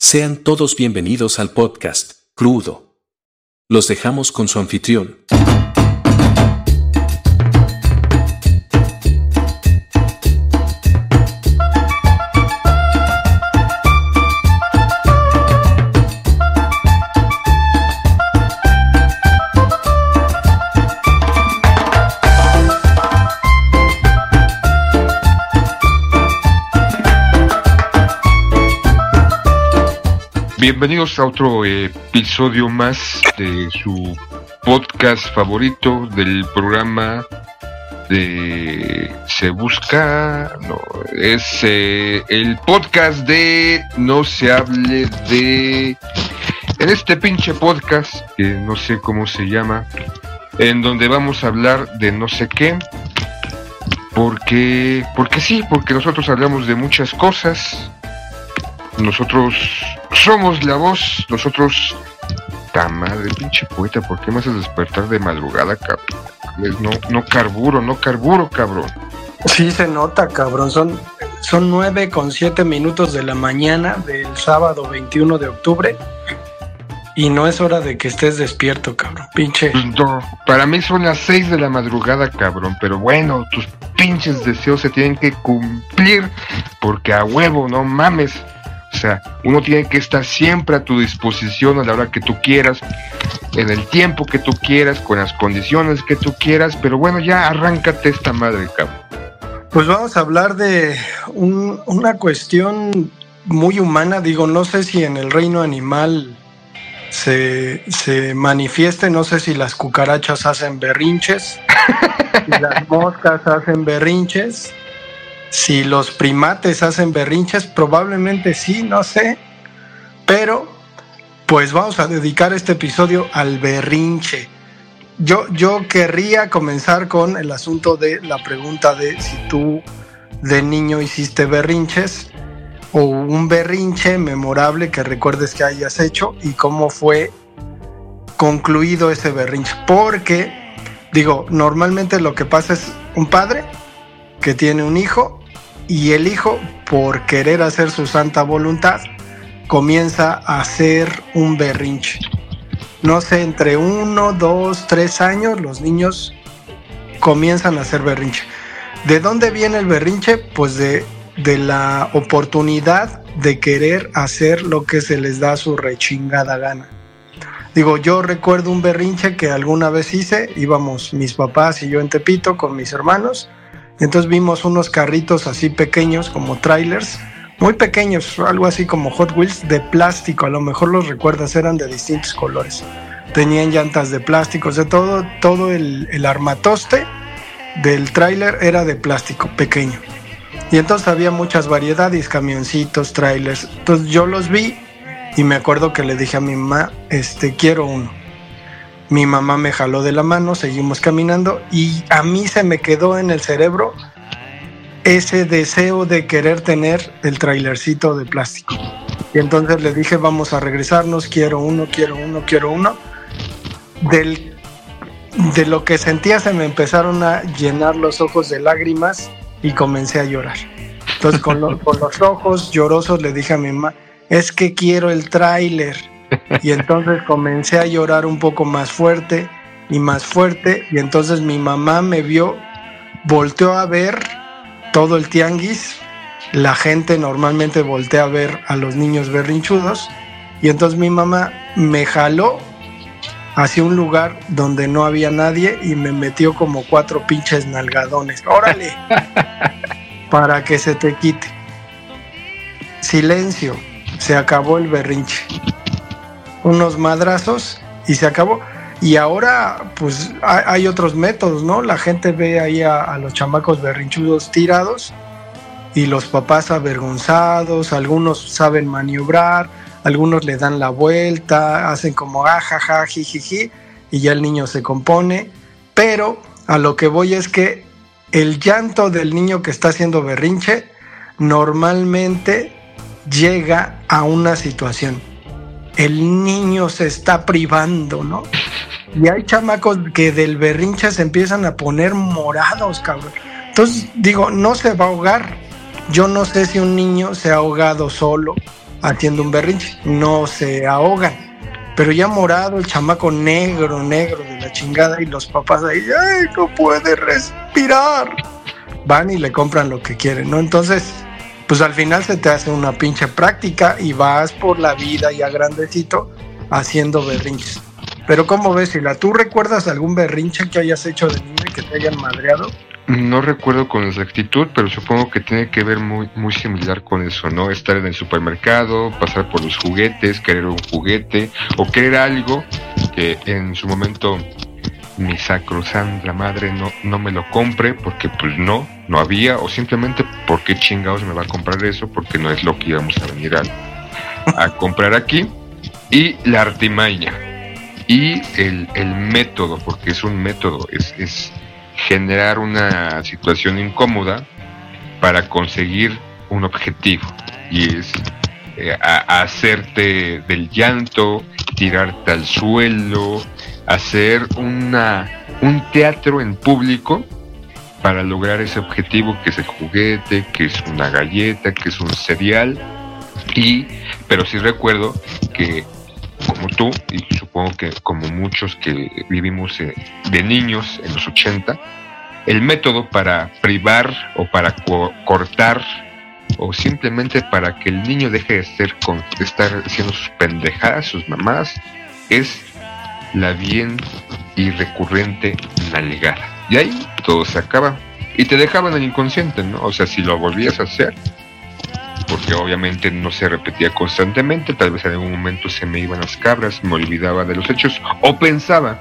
Sean todos bienvenidos al podcast, Crudo. Los dejamos con su anfitrión. Bienvenidos a otro episodio más de su podcast favorito del programa de Se Busca, no, es eh, el podcast de No se hable de... En este pinche podcast, que no sé cómo se llama, en donde vamos a hablar de no sé qué, porque, porque sí, porque nosotros hablamos de muchas cosas, nosotros somos la voz, nosotros. Ta madre, pinche poeta, ¿por qué me haces despertar de madrugada, cabrón? No, no carburo, no carburo, cabrón. Sí se nota, cabrón. Son, son 9 con 7 minutos de la mañana del sábado 21 de octubre. Y no es hora de que estés despierto, cabrón. Pinche. Pues no, para mí son las 6 de la madrugada, cabrón. Pero bueno, tus pinches deseos se tienen que cumplir. Porque a huevo, no mames. Sea, uno tiene que estar siempre a tu disposición a la hora que tú quieras, en el tiempo que tú quieras, con las condiciones que tú quieras, pero bueno, ya arráncate esta madre, cabrón. Pues vamos a hablar de una cuestión muy humana, digo, no sé si en el reino animal se, se manifieste, no sé si las cucarachas hacen berrinches, si las moscas hacen berrinches, si los primates hacen berrinches, probablemente sí, no sé. Pero, pues vamos a dedicar este episodio al berrinche. Yo, yo querría comenzar con el asunto de la pregunta de si tú de niño hiciste berrinches o un berrinche memorable que recuerdes que hayas hecho y cómo fue concluido ese berrinche. Porque, digo, normalmente lo que pasa es un padre que tiene un hijo y el hijo, por querer hacer su santa voluntad, comienza a hacer un berrinche. No sé, entre uno, dos, tres años los niños comienzan a hacer berrinche. ¿De dónde viene el berrinche? Pues de, de la oportunidad de querer hacer lo que se les da su rechingada gana. Digo, yo recuerdo un berrinche que alguna vez hice, íbamos mis papás y yo en Tepito con mis hermanos, entonces vimos unos carritos así pequeños como trailers, muy pequeños, algo así como Hot Wheels de plástico, a lo mejor los recuerdas, eran de distintos colores. Tenían llantas de plástico, o sea, todo, todo el, armatoste del tráiler era de plástico pequeño. Y entonces había muchas variedades, camioncitos, trailers. Entonces yo los vi y me acuerdo que le dije a mi mamá, este, quiero uno. Mi mamá me jaló de la mano, seguimos caminando y a mí se me quedó en el cerebro ese deseo de querer tener el trailercito de plástico. Y entonces le dije, vamos a regresarnos, quiero uno, quiero uno, quiero uno. Del, de lo que sentía se me empezaron a llenar los ojos de lágrimas y comencé a llorar. Entonces con, con los ojos llorosos le dije a mi mamá, es que quiero el tráiler. Y entonces comencé a llorar un poco más fuerte y más fuerte. Y entonces mi mamá me vio, volteó a ver todo el tianguis. La gente normalmente voltea a ver a los niños berrinchudos. Y entonces mi mamá me jaló hacia un lugar donde no había nadie y me metió como cuatro pinches nalgadones. Órale, para que se te quite. Silencio, se acabó el berrinche unos madrazos y se acabó. Y ahora, pues hay, otros métodos, ¿no? La gente ve ahí a, los chamacos berrinchudos tirados y los papás avergonzados, algunos saben maniobrar, algunos le dan la vuelta, hacen como ajaja, ah, jijiji, y ya el niño se compone. Pero a lo que voy es que el llanto del niño que está haciendo berrinche normalmente llega a una situación el niño se está privando, ¿no? Y hay chamacos que del berrinche se empiezan a poner morados, cabrón. Entonces, digo, no se va a ahogar. Yo no sé si un niño se ha ahogado solo haciendo un berrinche, no se ahogan. Pero ya morado, el chamaco negro, negro de la chingada y los papás ahí, ¡ay, no puede respirar! Van y le compran lo que quieren, ¿no? Entonces, pues al final se te hace una pinche práctica y vas por la vida ya grandecito haciendo berrinches. Pero ¿cómo ves, Sila? ¿Tú recuerdas algún berrinche que hayas hecho de niño y que te hayan madreado? No recuerdo con exactitud, pero supongo que tiene que ver muy, muy similar con eso, ¿no? Estar en el supermercado, pasar por los juguetes, querer un juguete o querer algo que en su momento mi sacrosandra madre no, no me lo compre porque pues no, no había o simplemente porque chingados me va a comprar eso porque no es lo que íbamos a venir a, a comprar aquí. Y la artimaña y el, el método, porque es un método, es, es generar una situación incómoda para conseguir un objetivo y es eh, hacerte del llanto, tirarte al suelo, hacer una, un teatro en público para lograr ese objetivo que es el juguete, que es una galleta, que es un cereal. Y, pero sí recuerdo que como tú, y supongo que como muchos que vivimos eh, de niños en los 80, el método para privar o para cortar o simplemente para que el niño deje de, ser con, de estar haciendo sus pendejadas, sus mamás, es la bien y recurrente nalgada. Y ahí todo se acaba. Y te dejaban el inconsciente, ¿no? O sea, si lo volvías a hacer, porque obviamente no se repetía constantemente, tal vez en algún momento se me iban las cabras, me olvidaba de los hechos, o pensaba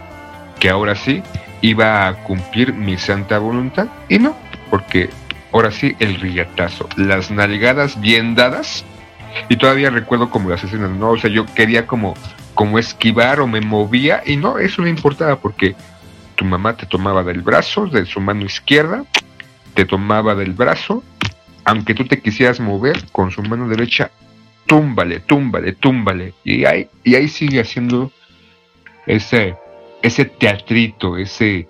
que ahora sí iba a cumplir mi santa voluntad, y no, porque ahora sí el riatazo, las nalgadas bien dadas, y todavía recuerdo como las escenas, no, o sea, yo quería como, como esquivar o me movía, y no, eso no importaba, porque tu mamá te tomaba del brazo, de su mano izquierda, te tomaba del brazo aunque tú te quisieras mover con su mano derecha, túmbale, túmbale, túmbale. Y ahí, y ahí sigue haciendo ese, ese teatrito, ese,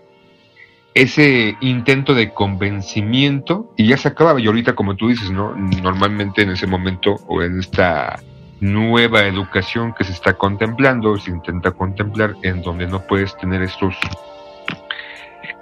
ese intento de convencimiento y ya se acababa. Y ahorita, como tú dices, ¿no? Normalmente en ese momento o en esta nueva educación que se está contemplando, se intenta contemplar en donde no puedes tener estos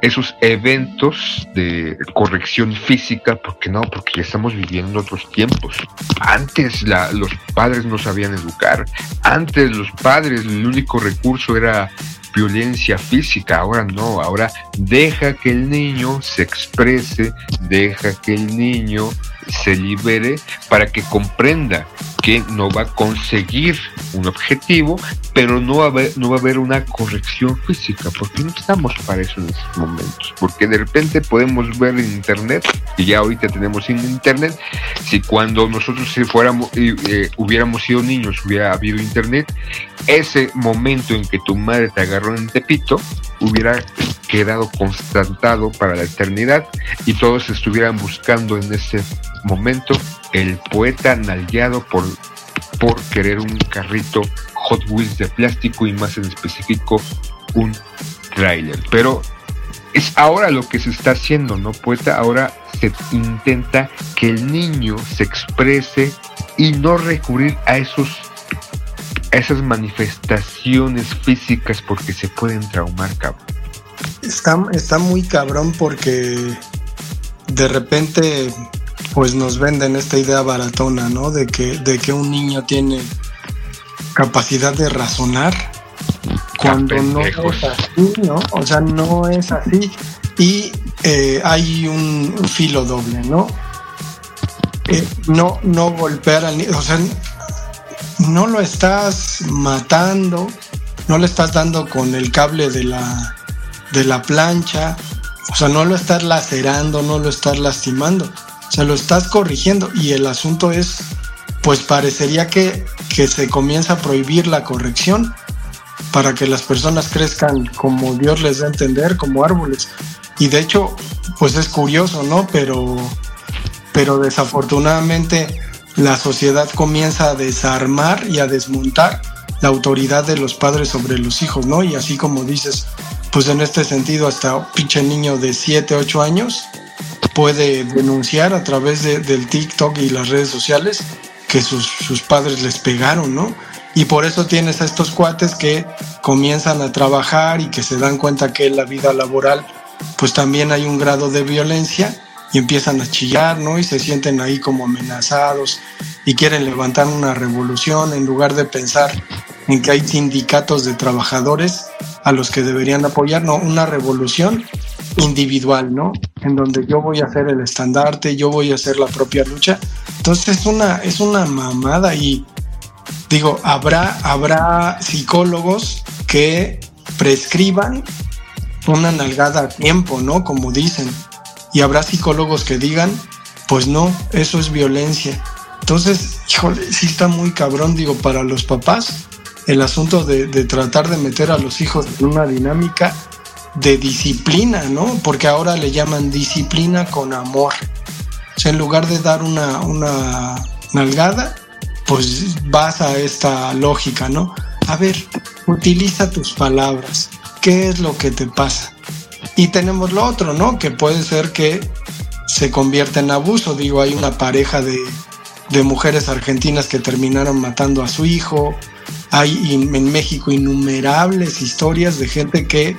esos eventos de corrección física, porque no, porque ya estamos viviendo otros tiempos. Antes los padres no sabían educar, antes los padres el único recurso era violencia física, ahora no, ahora deja que el niño se exprese, deja que el niño se libere para que comprenda que no va a conseguir un objetivo, pero no va a haber, no va a haber una corrección física, porque no estamos para eso en estos momentos, porque de repente podemos ver en internet, y ya ahorita tenemos en internet, si cuando nosotros si fuéramos, eh, hubiéramos sido niños, hubiera habido internet, ese momento en que tu madre te agarró en Tepito, hubiera quedado constatado para la eternidad y todos estuvieran buscando en ese momento el poeta nalgueado por, por querer un carrito Hot Wheels de plástico y más en específico un trailer. Pero es ahora lo que se está haciendo, ¿no? Poeta, ahora se intenta que el niño se exprese y no recurrir a esos a esas manifestaciones físicas porque se pueden traumar, cabrón. Está, está muy cabrón porque de repente pues nos venden esta idea baratona, ¿no? De que, de que un niño tiene capacidad de razonar cuando no es así, ¿no? O sea, no es así. Y eh, hay un filo doble, ¿no? Eh, no, no golpear al niño, o sea, no lo estás matando, no le estás dando con el cable de la, de la plancha, o sea, no lo estás lacerando, no lo estás lastimando se lo estás corrigiendo y el asunto es, pues parecería que, que se comienza a prohibir la corrección para que las personas crezcan como Dios les da a entender, como árboles. Y de hecho, pues es curioso, ¿no? Pero, pero desafortunadamente la sociedad comienza a desarmar y a desmontar la autoridad de los padres sobre los hijos, ¿no? Y así como dices, pues en este sentido, hasta un pinche niño de 7, 8 años puede denunciar a través del TikTok y las redes sociales que sus, sus padres les pegaron, ¿no? Y por eso tienes a estos cuates que comienzan a trabajar y que se dan cuenta que en la vida laboral pues también hay un grado de violencia y empiezan a chillar, ¿no? Y se sienten ahí como amenazados y quieren levantar una revolución en lugar de pensar en que hay sindicatos de trabajadores a los que deberían apoyar, no, una revolución individual, ¿no? En donde yo voy a hacer el estandarte, yo voy a hacer la propia lucha. Entonces es una, es una mamada y digo, habrá, habrá psicólogos que prescriban una nalgada a tiempo, ¿no? Como dicen. Y habrá psicólogos que digan, pues no, eso es violencia. Entonces, híjole, sí está muy cabrón, digo, para los papás, el asunto de, tratar de meter a los hijos en una dinámica de disciplina, ¿no? Porque ahora le llaman disciplina con amor. O sea, en lugar de dar una, una nalgada, pues vas a esta lógica, ¿no? A ver, utiliza tus palabras, qué es lo que te pasa. Y tenemos lo otro, ¿no? Que puede ser que se convierta en abuso. Digo, hay una pareja de, mujeres argentinas que terminaron matando a su hijo. Hay en México innumerables historias de gente que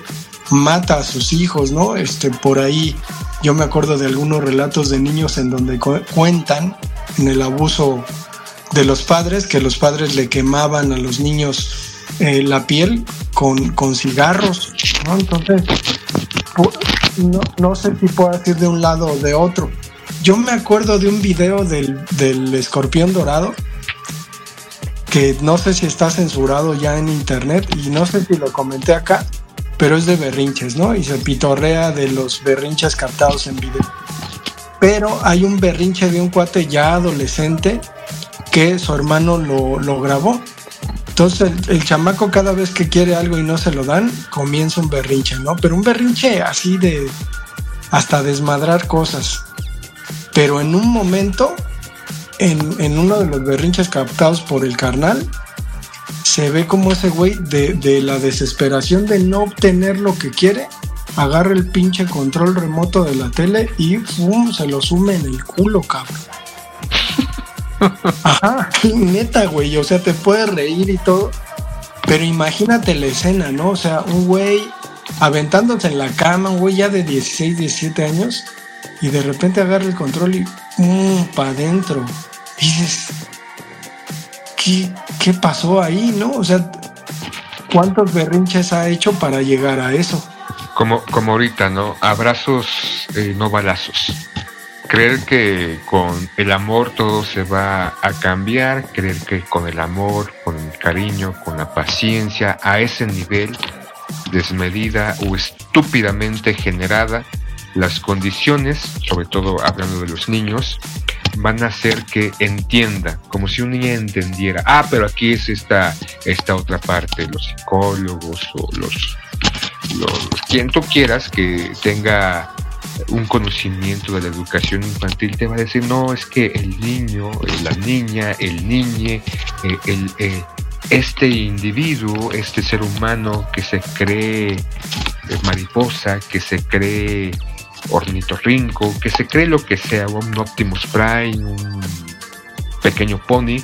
mata a sus hijos, ¿no? Este, por ahí yo me acuerdo de algunos relatos de niños en donde cuentan en el abuso de los padres, que los padres le quemaban a los niños eh, la piel con, con cigarros, ¿no? Entonces, no, no, sé si puedo decir de un lado o de otro. Yo me acuerdo de un video del, del escorpión dorado que no sé si está censurado ya en internet y no sé si lo comenté acá, pero es de berrinches, ¿no? Y se pitorrea de los berrinches captados en video. Pero hay un berrinche de un cuate ya adolescente que su hermano lo, lo grabó entonces el, chamaco cada vez que quiere algo y no se lo dan, comienza un berrinche, ¿no? Pero un berrinche así de hasta desmadrar cosas. Pero en un momento, en, uno de los berrinches captados por el carnal, se ve como ese güey de, de la desesperación de no obtener lo que quiere, agarra el pinche control remoto de la tele y ¡fum! se lo sume en el culo, cabrón. Ajá, neta, güey. O sea, te puedes reír y todo. Pero imagínate la escena, ¿no? O sea, un güey aventándose en la cama, un güey ya de 16, 17 años, y de repente agarra el control y ¡pum! para adentro. Dices, ¿qué, ¿qué pasó ahí, no? O sea, ¿cuántos berrinches ha hecho para llegar a eso? Como, como ahorita, ¿no? Abrazos, eh, no balazos creer que con el amor todo se va a cambiar, creer que con el amor, con el cariño, con la paciencia, a ese nivel desmedida o estúpidamente generada, las condiciones, sobre todo hablando de los niños, van a hacer que entienda, como si un niño entendiera, ah, pero aquí es esta, esta otra parte, los psicólogos o los, los quien tú quieras que tenga un conocimiento de la educación infantil te va a decir, no, es que el niño, eh, la niña, el niñe, eh, eh, este individuo, este ser humano que se cree mariposa, que se cree ornitorrinco, que se cree lo que sea, un Optimus Prime, un pequeño pony,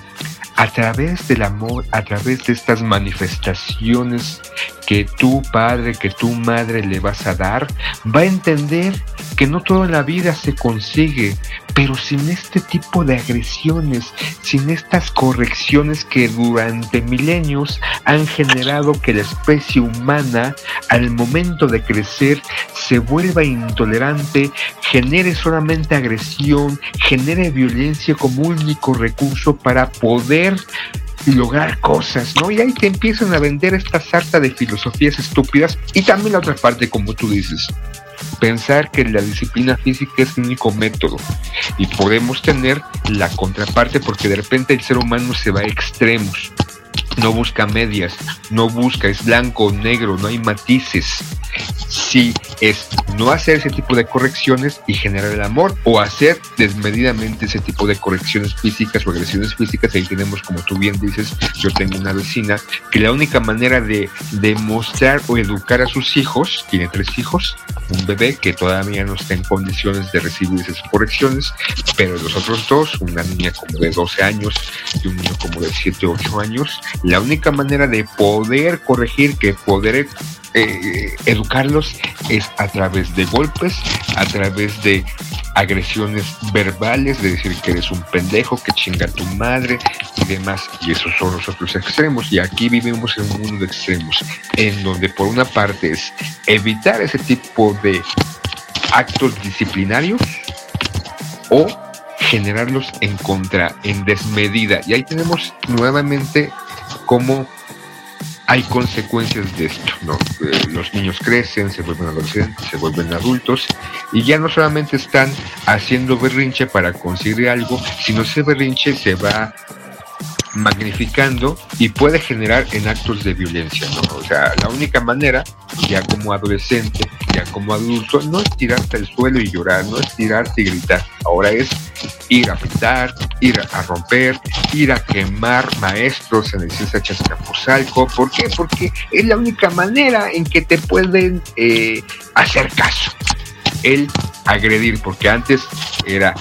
a través del amor, a través de estas manifestaciones que tu padre, que tu madre le vas a dar, va a entender que no toda la vida se consigue, pero sin este tipo de agresiones, sin estas correcciones que durante milenios han generado que la especie humana al momento de crecer se vuelva intolerante, genere solamente agresión, genere violencia como único recurso para poder lograr cosas, ¿no? Y ahí te empiezan a vender esta sarta de filosofías estúpidas y también la otra parte, como tú dices, pensar que la disciplina física es el único método y podemos tener la contraparte porque de repente el ser humano se va a extremos no busca medias, no busca, es blanco o negro, no hay matices. Si es no hacer ese tipo de correcciones y generar el amor, o hacer desmedidamente ese tipo de correcciones físicas o agresiones físicas, ahí tenemos, como tú bien dices, yo tengo una vecina que la única manera de demostrar o educar a sus hijos, tiene tres hijos, un bebé que todavía no está en condiciones de recibir esas correcciones, pero los otros dos, una niña como de 12 años y un niño como de 7 o 8 años, la única manera de poder corregir, que poder eh, educarlos es a través de golpes, a través de agresiones verbales, de decir que eres un pendejo, que chinga tu madre y demás. Y esos son los otros extremos. Y aquí vivimos en un mundo de extremos, en donde por una parte es evitar ese tipo de actos disciplinarios o generarlos en contra, en desmedida. Y ahí tenemos nuevamente cómo hay consecuencias de esto, ¿no? Eh, los niños crecen, se vuelven adolescentes, se vuelven adultos y ya no solamente están haciendo berrinche para conseguir algo, sino ese berrinche se va magnificando y puede generar en actos de violencia, ¿no? O sea, la única manera, ya como adolescente, ya como adulto, no es tirarte al suelo y llorar, no es tirarte y gritar, ahora es ir a pintar, ir a romper, ir a quemar maestros en el Ciencia Chascapuzalco. ¿Por qué? Porque es la única manera en que te pueden eh, hacer caso. El agredir, porque antes era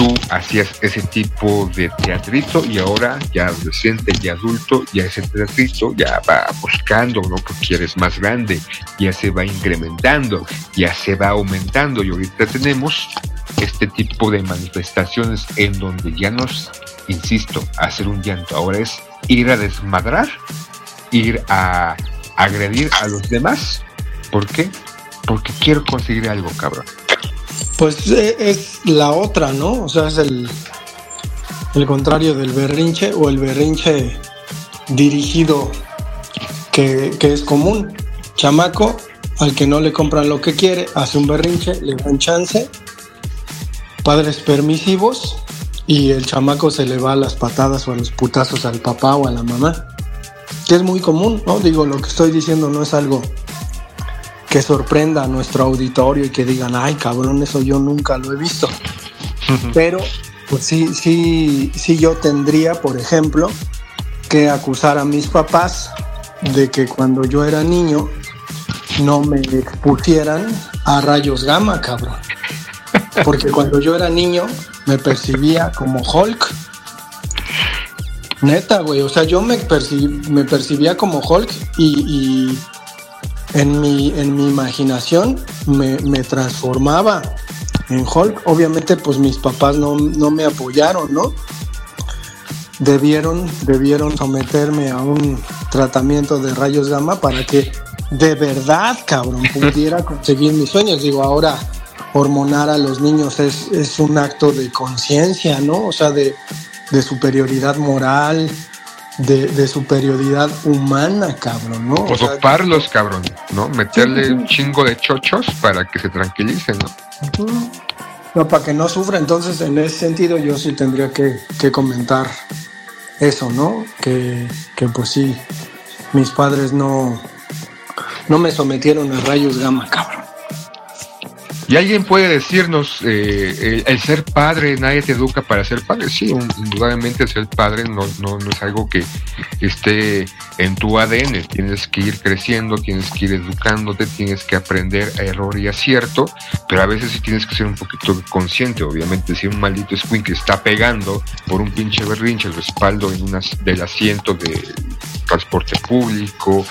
tú hacías ese tipo de teatrito y ahora ya adolescente y adulto, ya ese teatrito ya va buscando, ¿no? Porque eres más grande, ya se va incrementando, ya se va aumentando y ahorita tenemos este tipo de manifestaciones en donde ya nos, insisto, hacer un llanto ahora es ir a desmadrar, ir a agredir a los demás. ¿Por qué? Porque quiero conseguir algo, cabrón. Pues eh, es la otra, ¿no? O sea, es el, el contrario del berrinche o el berrinche dirigido que, es común. Chamaco, al que no le compran lo que quiere, hace un berrinche, le dan chance. Padres permisivos y el chamaco se le va a las patadas o a los putazos al papá o a la mamá. Que es muy común, ¿no? Digo, lo que estoy diciendo no es algo que sorprenda a nuestro auditorio y que digan, ay cabrón, eso yo nunca lo he visto. Pero pues sí, sí, sí yo tendría, por ejemplo, que acusar a mis papás de que cuando yo era niño no me expusieran a rayos gamma, cabrón. Porque cuando yo era niño me percibía como Hulk. Neta, güey. O sea, yo me, me percibía como Hulk y en mi, en mi imaginación me, transformaba en Hulk. Obviamente, pues mis papás no, me apoyaron, ¿no? Debieron, debieron someterme a un tratamiento de rayos gamma para que de verdad, cabrón, pudiera conseguir mis sueños. Digo, ahora hormonar a los niños es, es un acto de conciencia, ¿no? O sea, de, de superioridad moral, de, superioridad humana, cabrón, ¿no? O, doparlos, cabrón, ¿no? Meterle un chingo de chochos para que se tranquilicen, ¿no? No, para que no sufra. Entonces, en ese sentido, yo sí tendría que, comentar eso, ¿no? Que, que, pues sí, mis padres no, no me sometieron a rayos gamma, cabrón. Y alguien puede decirnos, eh, el, ser padre, nadie te educa para ser padre. Sí, indudablemente ser padre no, no, es algo que esté en tu ADN. Tienes que ir creciendo, tienes que ir educándote, tienes que aprender a error y acierto, pero a veces sí tienes que ser un poquito consciente. Obviamente, si un maldito squink está pegando por un pinche berrinche el respaldo en unas, del asiento de transporte público,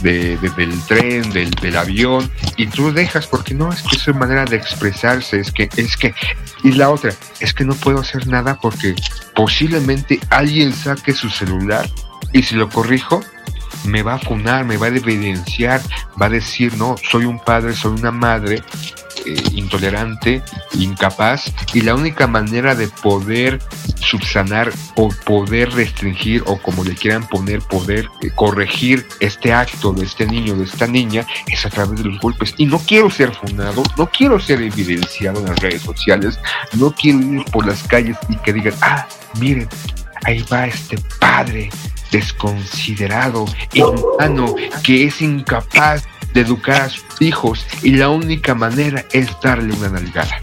de, del tren, del, del, avión, y tú dejas porque no, es que es una manera de expresarse, es que, es que, y la otra, es que no puedo hacer nada porque posiblemente alguien saque su celular y si lo corrijo, me va a funar, me va a evidenciar, va a decir, no, soy un padre, soy una madre eh, intolerante, incapaz, y la única manera de poder subsanar o poder restringir o como le quieran poner, poder eh, corregir este acto de este niño, de esta niña, es a través de los golpes. Y no quiero ser fundado, no quiero ser evidenciado en las redes sociales, no quiero ir por las calles y que digan, ah, miren, ahí va este padre desconsiderado, inhumano, que es incapaz de educar a sus hijos y la única manera es darle una nalgada.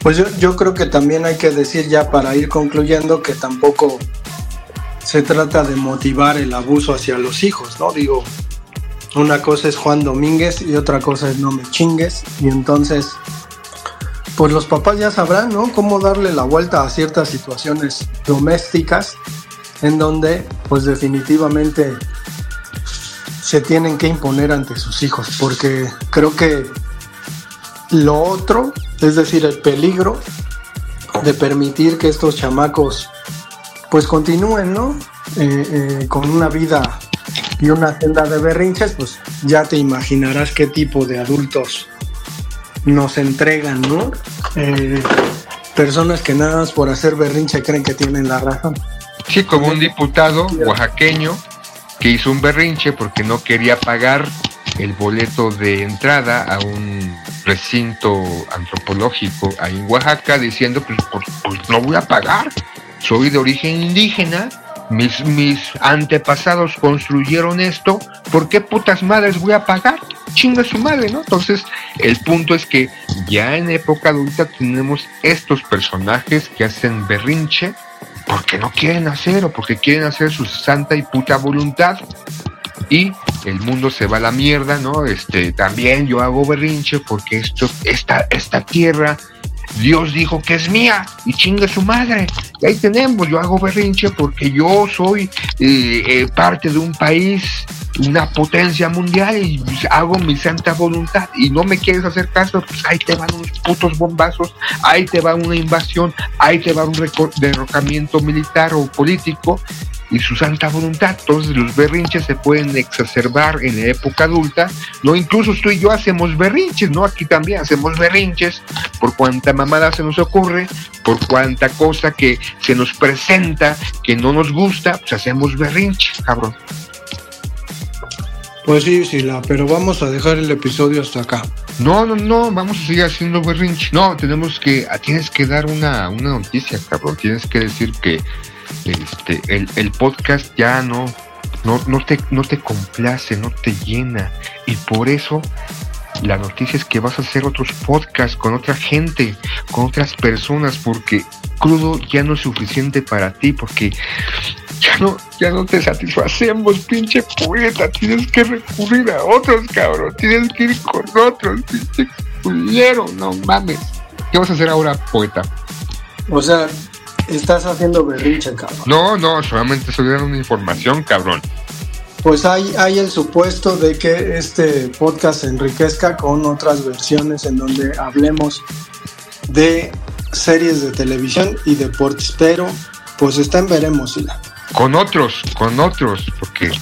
Pues yo, yo creo que también hay que decir ya para ir concluyendo que tampoco se trata de motivar el abuso hacia los hijos, ¿no? Digo, una cosa es Juan Domínguez y otra cosa es No me chingues. Y entonces, pues los papás ya sabrán, ¿no? Cómo darle la vuelta a ciertas situaciones domésticas en donde, pues definitivamente se tienen que imponer ante sus hijos. Porque creo que lo otro, es decir, el peligro de permitir que estos chamacos pues continúen, ¿no? Eh, eh, con una vida y una senda de berrinches, pues ya te imaginarás qué tipo de adultos nos entregan, ¿no? Eh, personas que nada más por hacer berrinche creen que tienen la razón. Sí, como un diputado oaxaqueño que hizo un berrinche porque no quería pagar el boleto de entrada a un recinto antropológico ahí en Oaxaca diciendo pues, pues, no voy a pagar, soy de origen indígena mis, mis antepasados construyeron esto, ¿por qué putas madres voy a pagar? Chinga su madre, ¿no? Entonces, el punto es que ya en época adulta tenemos estos personajes que hacen berrinche porque no quieren hacer o porque quieren hacer su santa y puta voluntad. Y el mundo se va a la mierda, ¿no? Este, también yo hago berrinche porque esto, esta, esta tierra Dios dijo que es mía y chinga su madre. Y ahí tenemos, yo hago berrinche porque yo soy eh, eh, parte de un país, una potencia mundial y hago mi santa voluntad y no me quieres hacer caso, pues ahí te van unos putos bombazos, ahí te va una invasión, ahí te va un derrocamiento militar o político y su santa voluntad. Entonces los berrinches se pueden exacerbar en la época adulta, ¿no? Incluso tú y yo hacemos berrinches, ¿no? Aquí también hacemos berrinches por cuanta mamada se nos ocurre, por cuanta cosa que se nos presenta que no nos gusta, pues hacemos berrinches, cabrón. Pues sí, sí, la, pero vamos a dejar el episodio hasta acá. No, no, no, vamos a seguir haciendo berrinche. No, tenemos que, tienes que dar una, una noticia, cabrón. Tienes que decir que este, el, podcast ya no, no, no, te, no te complace, no te llena. Y por eso la noticia es que vas a hacer otros podcasts con otra gente, con otras personas, porque crudo ya no es suficiente para ti, porque ya no, ya no te satisfacemos, pinche poeta, tienes que recurrir a otros, cabrón, tienes que ir con otros, pinche culero, no mames. ¿Qué vas a hacer ahora, poeta? O sea, Estás haciendo berrinche, cabrón. No, no, solamente estoy dando una información, cabrón. Pues hay, hay el supuesto de que este podcast se enriquezca con otras versiones en donde hablemos de series de televisión y deportes, pero pues está en veremos, Ila. Con otros, con otros, porque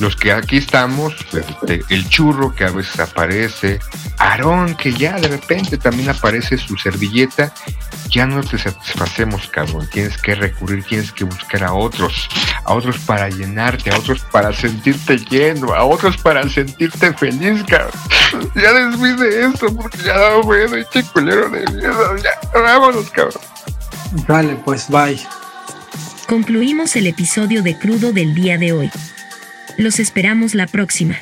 los que aquí estamos, este, el churro que a veces aparece, Aarón que ya de repente también aparece su servilleta, ya no te satisfacemos, cabrón. Tienes que recurrir, tienes que buscar a otros, a otros para llenarte, a otros para sentirte lleno, a otros para sentirte feliz, cabrón. Ya después de esto, porque ya da bueno, eche culero de miedo, ya, vámonos, cabrón. Vale, pues bye. Concluimos el episodio de Crudo del día de hoy. Los esperamos la próxima.